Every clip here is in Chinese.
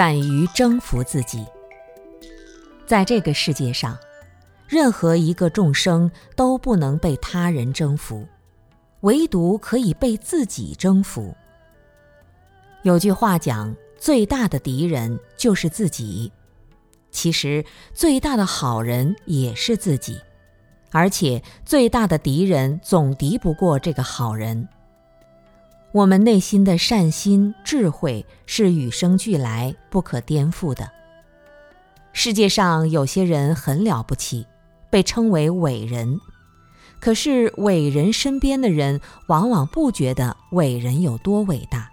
敢于征服自己。在这个世界上，任何一个众生都不能被他人征服，唯独可以被自己征服。有句话讲：“最大的敌人就是自己。”其实，最大的好人也是自己，而且最大的敌人总敌不过这个好人。我们内心的善心、智慧是与生俱来、不可颠覆的。世界上有些人很了不起，被称为伟人，可是伟人身边的人往往不觉得伟人有多伟大，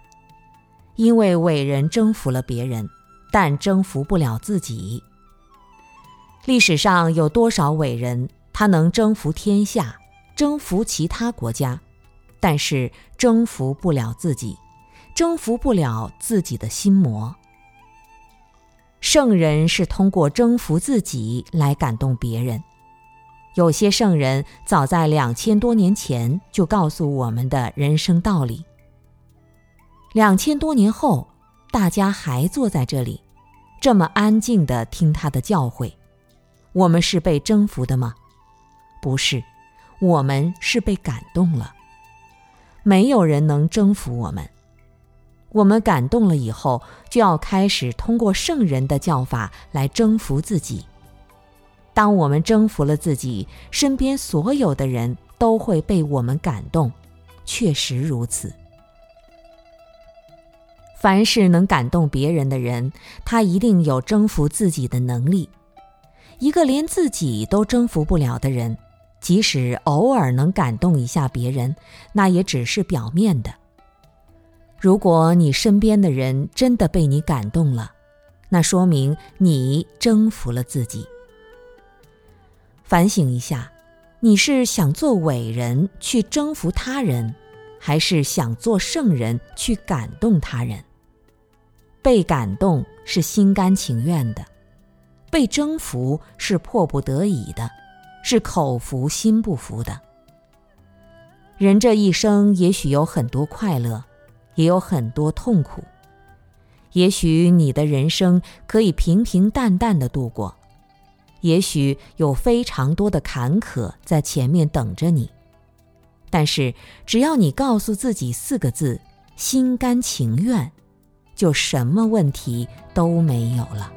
因为伟人征服了别人，但征服不了自己。历史上有多少伟人，他能征服天下，征服其他国家？但是征服不了自己，征服不了自己的心魔。圣人是通过征服自己来感动别人。有些圣人早在两千多年前就告诉我们的人生道理。两千多年后，大家还坐在这里，这么安静的听他的教诲。我们是被征服的吗？不是，我们是被感动了。没有人能征服我们，我们感动了以后，就要开始通过圣人的教法来征服自己。当我们征服了自己，身边所有的人都会被我们感动，确实如此。凡是能感动别人的人，他一定有征服自己的能力。一个连自己都征服不了的人。即使偶尔能感动一下别人，那也只是表面的。如果你身边的人真的被你感动了，那说明你征服了自己。反省一下，你是想做伟人去征服他人，还是想做圣人去感动他人？被感动是心甘情愿的，被征服是迫不得已的。是口服心不服的。人这一生也许有很多快乐，也有很多痛苦。也许你的人生可以平平淡淡的度过，也许有非常多的坎坷在前面等着你。但是只要你告诉自己四个字：心甘情愿，就什么问题都没有了。